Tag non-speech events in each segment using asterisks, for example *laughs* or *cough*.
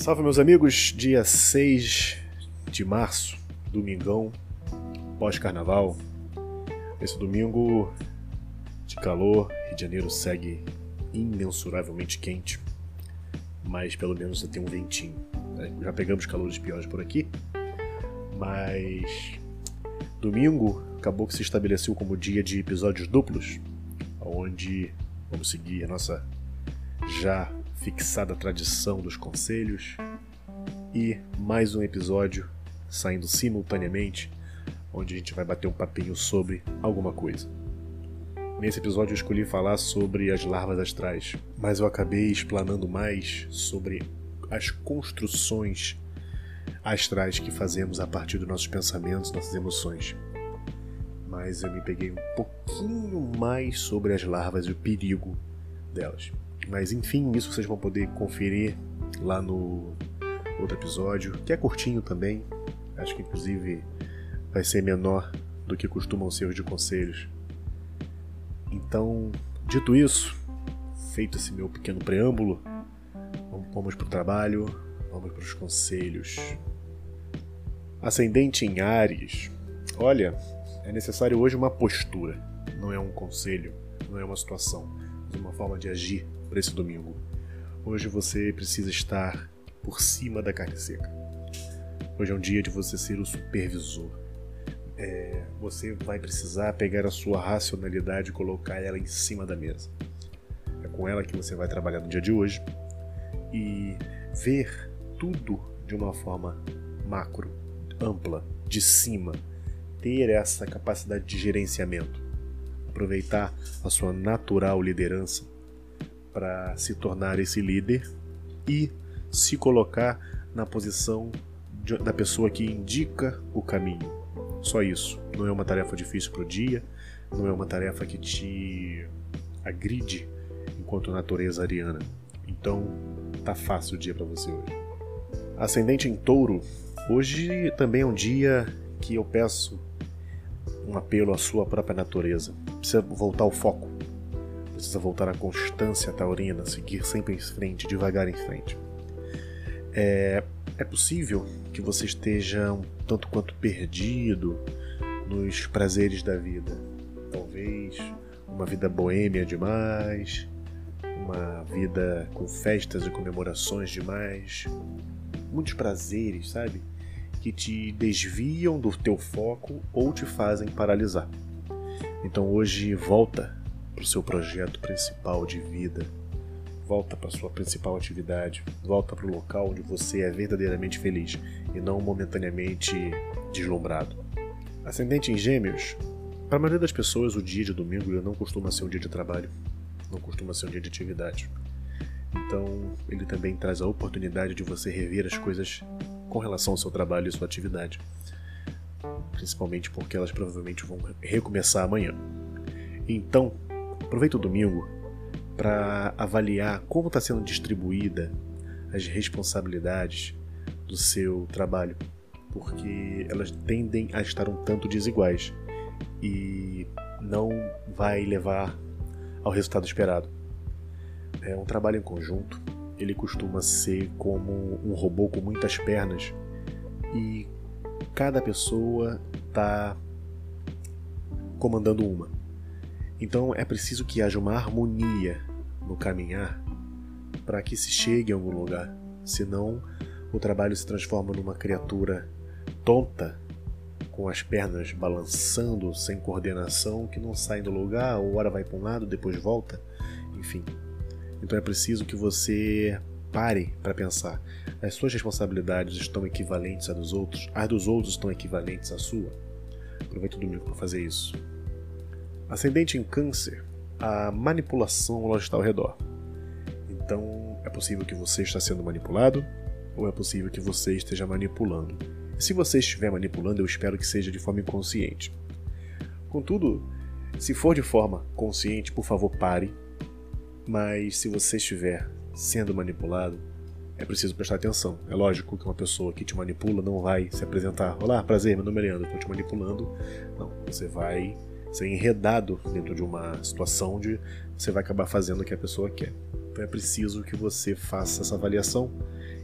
Salve, meus amigos! Dia 6 de março, domingão, pós-carnaval. Esse domingo de calor, Rio de Janeiro segue imensuravelmente quente, mas pelo menos tem um ventinho. né? Já pegamos calores piores por aqui, mas domingo acabou que se estabeleceu como dia de episódios duplos, onde vamos seguir a nossa já fixada tradição dos conselhos e mais um episódio saindo simultaneamente, onde a gente vai bater um papinho sobre alguma coisa. Nesse episódio eu escolhi falar sobre as larvas astrais, mas eu acabei explanando mais sobre as construções astrais que fazemos a partir dos nossos pensamentos, nossas emoções. Mas eu me peguei um pouquinho mais sobre as larvas e o perigo delas. Mas enfim, isso vocês vão poder conferir lá no outro episódio, que é curtinho também. Acho que inclusive vai ser menor do que costumam ser os de conselhos. Então, dito isso, feito esse meu pequeno preâmbulo, vamos para o trabalho, vamos para os conselhos. Ascendente em Ares. Olha, é necessário hoje uma postura, não é um conselho, não é uma situação, uma forma de agir para esse domingo. Hoje você precisa estar por cima da carne seca. Hoje é um dia de você ser o supervisor. É, você vai precisar pegar a sua racionalidade e colocar ela em cima da mesa. É com ela que você vai trabalhar no dia de hoje e ver tudo de uma forma macro, ampla, de cima. Ter essa capacidade de gerenciamento. Aproveitar a sua natural liderança para se tornar esse líder e se colocar na posição de, da pessoa que indica o caminho. Só isso. Não é uma tarefa difícil para o dia, não é uma tarefa que te agride enquanto natureza ariana. Então, tá fácil o dia para você hoje. Ascendente em Touro. Hoje também é um dia que eu peço um apelo à sua própria natureza. Precisa voltar ao foco precisa voltar à constância taurina, seguir sempre em frente, devagar em frente. É, é possível que você esteja um tanto quanto perdido nos prazeres da vida. Talvez uma vida boêmia demais, uma vida com festas e comemorações demais, muitos prazeres, sabe? Que te desviam do teu foco ou te fazem paralisar. Então hoje volta para o seu projeto principal de vida. Volta para sua principal atividade, volta para o local onde você é verdadeiramente feliz e não momentaneamente deslumbrado. Ascendente em Gêmeos, para a maioria das pessoas o dia de domingo não costuma ser um dia de trabalho, não costuma ser um dia de atividade. Então, ele também traz a oportunidade de você rever as coisas com relação ao seu trabalho e sua atividade. Principalmente porque elas provavelmente vão recomeçar amanhã. Então, Aproveita o domingo para avaliar como está sendo distribuída as responsabilidades do seu trabalho, porque elas tendem a estar um tanto desiguais e não vai levar ao resultado esperado. É um trabalho em conjunto, ele costuma ser como um robô com muitas pernas e cada pessoa está comandando uma. Então é preciso que haja uma harmonia no caminhar para que se chegue a algum lugar. Senão, o trabalho se transforma numa criatura tonta, com as pernas balançando sem coordenação, que não sai do lugar, ou hora vai para um lado, depois volta, enfim. Então é preciso que você pare para pensar: as suas responsabilidades estão equivalentes às dos outros? As dos outros estão equivalentes à sua? Aproveita o domingo para fazer isso. Ascendente em Câncer, a manipulação ela está ao redor. Então, é possível que você está sendo manipulado ou é possível que você esteja manipulando. Se você estiver manipulando, eu espero que seja de forma inconsciente. Contudo, se for de forma consciente, por favor, pare. Mas se você estiver sendo manipulado, é preciso prestar atenção. É lógico que uma pessoa que te manipula não vai se apresentar: Olá, prazer, meu nome é Leandro, estou te manipulando. Não, você vai ser enredado dentro de uma situação onde você vai acabar fazendo o que a pessoa quer. Então é preciso que você faça essa avaliação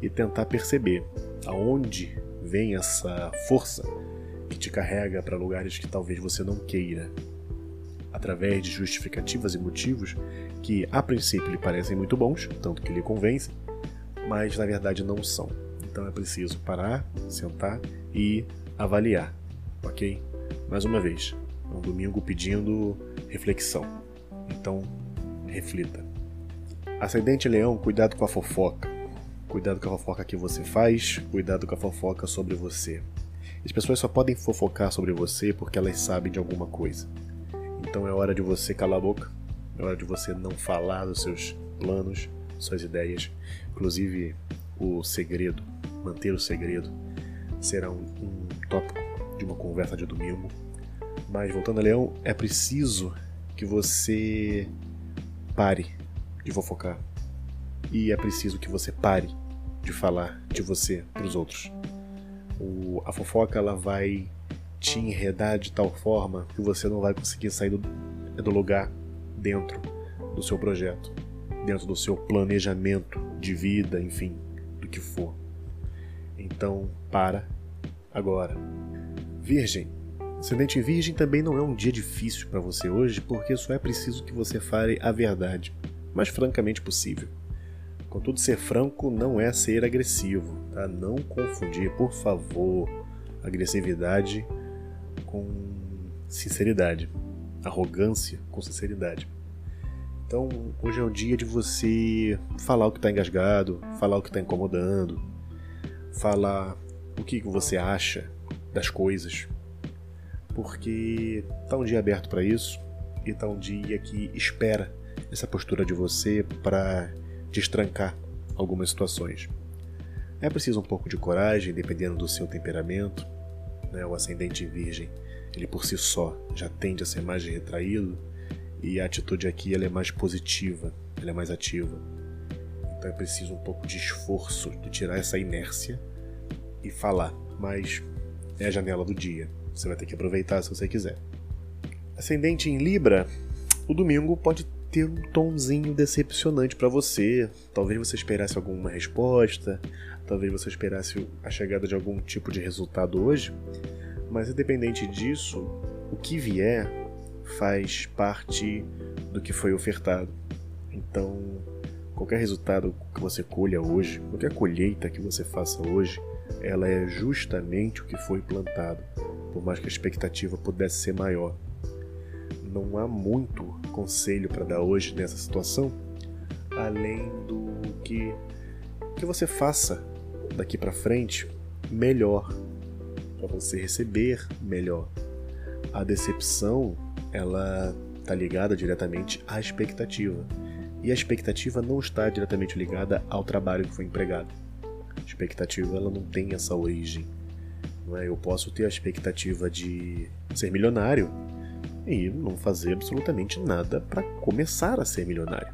e tentar perceber aonde vem essa força que te carrega para lugares que talvez você não queira, através de justificativas e motivos que a princípio lhe parecem muito bons, tanto que lhe convencem, mas na verdade não são. Então é preciso parar, sentar e avaliar, ok? Mais uma vez, é um domingo pedindo reflexão. Então, reflita. Ascendente Leão, cuidado com a fofoca. Cuidado com a fofoca que você faz, cuidado com a fofoca sobre você. As pessoas só podem fofocar sobre você porque elas sabem de alguma coisa. Então é hora de você calar a boca, é hora de você não falar dos seus planos, suas ideias. Inclusive, o segredo, manter o segredo, será um, um tópico de uma conversa de domingo. Mas voltando a Leão, é preciso que você pare de fofocar. E é preciso que você pare de falar de você para os outros. O, a fofoca ela vai te enredar de tal forma que você não vai conseguir sair do, do lugar dentro do seu projeto, dentro do seu planejamento de vida, enfim, do que for. Então, para agora. Virgem. Ascendente Virgem também não é um dia difícil para você hoje, porque só é preciso que você fale a verdade, mas francamente possível. Contudo, ser franco não é ser agressivo, tá? Não confundir, por favor, agressividade com sinceridade, arrogância com sinceridade. Então, hoje é o dia de você falar o que está engasgado, falar o que está incomodando, falar o que você acha das coisas, porque tá um dia aberto para isso e tá um dia que espera essa postura de você para destrancar algumas situações. É preciso um pouco de coragem, dependendo do seu temperamento. Né? O ascendente virgem, ele por si só já tende a ser mais retraído e a atitude aqui ela é mais positiva, ela é mais ativa. Então é preciso um pouco de esforço de tirar essa inércia e falar, mas é a janela do dia. Você vai ter que aproveitar se você quiser. Ascendente em Libra, o domingo pode ter um tomzinho decepcionante para você. Talvez você esperasse alguma resposta, talvez você esperasse a chegada de algum tipo de resultado hoje, mas independente disso, o que vier faz parte do que foi ofertado. Então, qualquer resultado que você colha hoje, qualquer colheita que você faça hoje, ela é justamente o que foi plantado, por mais que a expectativa pudesse ser maior. Não há muito conselho para dar hoje nessa situação, além do que que você faça daqui para frente melhor, para você receber melhor. A decepção, ela está ligada diretamente à expectativa. E a expectativa não está diretamente ligada ao trabalho que foi empregado. A expectativa ela não tem essa origem. Não é? Eu posso ter a expectativa de ser milionário e não fazer absolutamente nada para começar a ser milionário.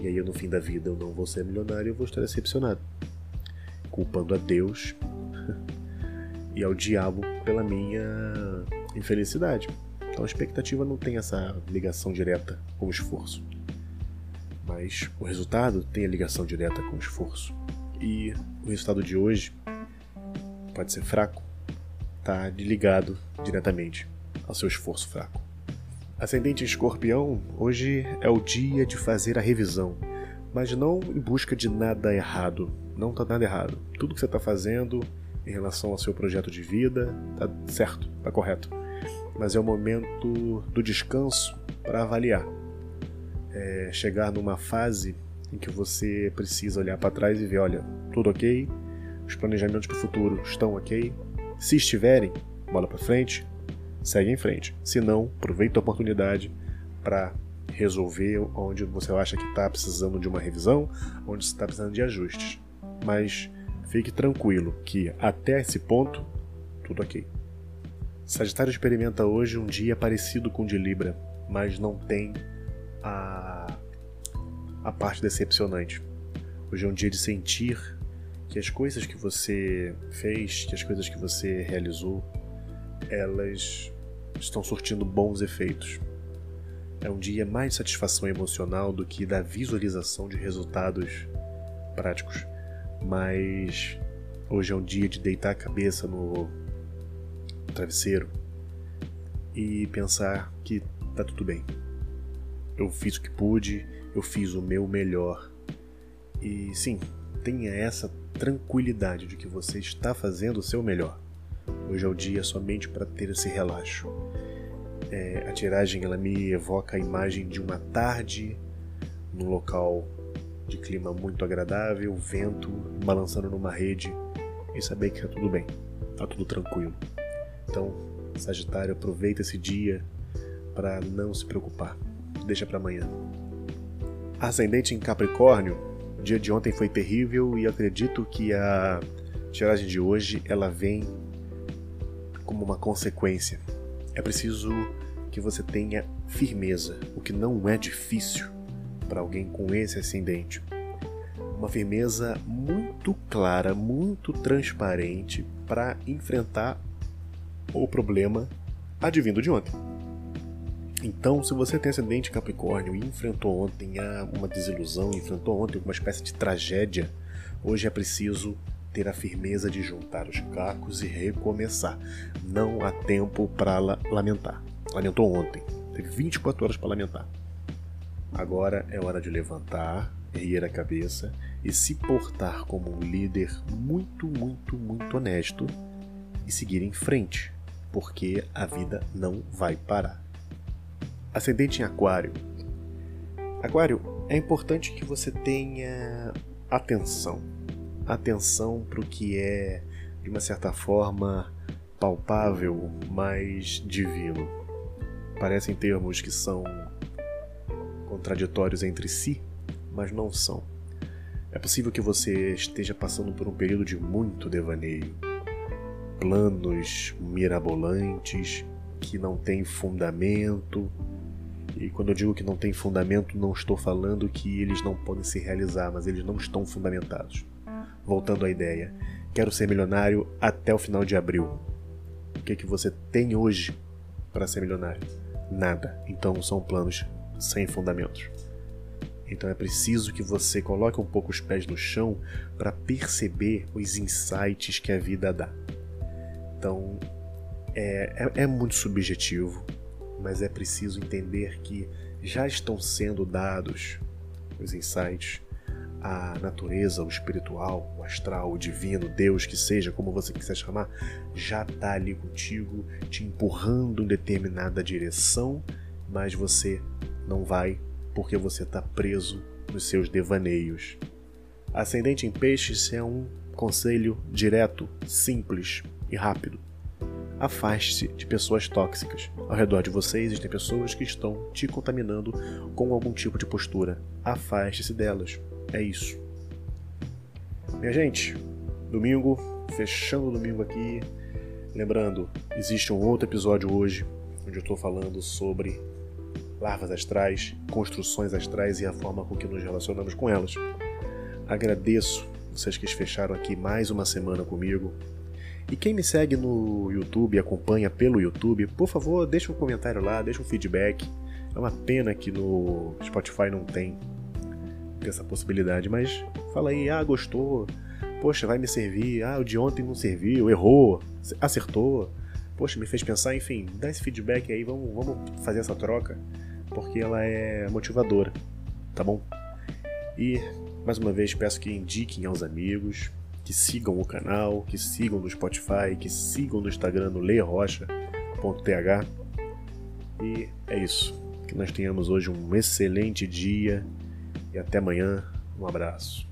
E aí, no fim da vida, eu não vou ser milionário e vou estar decepcionado, culpando a Deus *laughs* e ao diabo pela minha infelicidade. Então, a expectativa não tem essa ligação direta com o esforço. Mas o resultado tem a ligação direta com o esforço. E o resultado de hoje pode ser fraco, está ligado diretamente ao seu esforço fraco. Ascendente Escorpião, hoje é o dia de fazer a revisão, mas não em busca de nada errado. Não está nada errado. Tudo que você está fazendo em relação ao seu projeto de vida está certo, está correto. Mas é o momento do descanso para avaliar. É chegar numa fase em que você precisa olhar para trás e ver, olha, tudo ok, os planejamentos para o futuro estão ok. Se estiverem, bola para frente, segue em frente. Se não, aproveita a oportunidade para resolver onde você acha que está precisando de uma revisão, onde está precisando de ajustes. Mas fique tranquilo que até esse ponto, tudo ok. Sagitário experimenta hoje um dia parecido com o de Libra, mas não tem a, a parte decepcionante. Hoje é um dia de sentir que as coisas que você fez, que as coisas que você realizou, elas estão surtindo bons efeitos. É um dia mais de satisfação emocional do que da visualização de resultados práticos. mas hoje é um dia de deitar a cabeça no travesseiro e pensar que tá tudo bem. Eu fiz o que pude, eu fiz o meu melhor. E sim, tenha essa tranquilidade de que você está fazendo o seu melhor. Hoje é o dia somente para ter esse relaxo. É, a tiragem ela me evoca a imagem de uma tarde num local de clima muito agradável, vento balançando numa rede e saber que está tudo bem, está tudo tranquilo. Então, Sagitário, aproveita esse dia para não se preocupar, deixa para amanhã. Ascendente em Capricórnio, o dia de ontem foi terrível e acredito que a tiragem de hoje ela vem como uma consequência. É preciso que você tenha firmeza, o que não é difícil para alguém com esse ascendente. Uma firmeza muito clara, muito transparente para enfrentar o problema advindo de ontem. Então, se você tem ascendente Capricórnio e enfrentou ontem uma desilusão, enfrentou ontem uma espécie de tragédia, hoje é preciso ter a firmeza de juntar os cacos e recomeçar. Não há tempo para lamentar. Lamentou ontem, teve 24 horas para lamentar. Agora é hora de levantar, erguer a cabeça e se portar como um líder muito, muito, muito honesto e seguir em frente, porque a vida não vai parar. Ascendente em Aquário. Aquário, é importante que você tenha atenção. Atenção para o que é, de uma certa forma, palpável, mas divino. Parecem termos que são contraditórios entre si, mas não são. É possível que você esteja passando por um período de muito devaneio, planos mirabolantes que não têm fundamento, e quando eu digo que não tem fundamento, não estou falando que eles não podem se realizar, mas eles não estão fundamentados. Voltando à ideia, quero ser milionário até o final de abril. O que, é que você tem hoje para ser milionário? Nada. Então são planos sem fundamentos. Então é preciso que você coloque um pouco os pés no chão para perceber os insights que a vida dá. Então é, é, é muito subjetivo, mas é preciso entender que já estão sendo dados os insights, a natureza, o espiritual, o astral, o divino, Deus, que seja, como você quiser chamar, já está ali contigo, te empurrando em determinada direção, mas você não vai porque você está preso nos seus devaneios. Ascendente em peixes é um conselho direto, simples e rápido. Afaste-se de pessoas tóxicas. Ao redor de você existem pessoas que estão te contaminando com algum tipo de postura. Afaste-se delas. É isso. Minha gente, domingo, fechando o domingo aqui. Lembrando, existe um outro episódio hoje onde eu estou falando sobre larvas astrais, construções astrais e a forma com que nos relacionamos com elas. Agradeço vocês que fecharam aqui mais uma semana comigo. E quem me segue no YouTube acompanha pelo YouTube, por favor, deixa um comentário lá, deixa um feedback. É uma pena que no Spotify não tem essa possibilidade, mas fala aí, ah, gostou, poxa, vai me servir, ah, o de ontem não serviu, errou, acertou, poxa, me fez pensar, enfim, dá esse feedback aí, vamos, vamos fazer essa troca, porque ela é motivadora, tá bom? E mais uma vez peço que indiquem aos amigos, que sigam o canal, que sigam no Spotify, que sigam no Instagram no lerocha.th. E é isso. Que nós tenhamos hoje um excelente dia e até amanhã. Um abraço.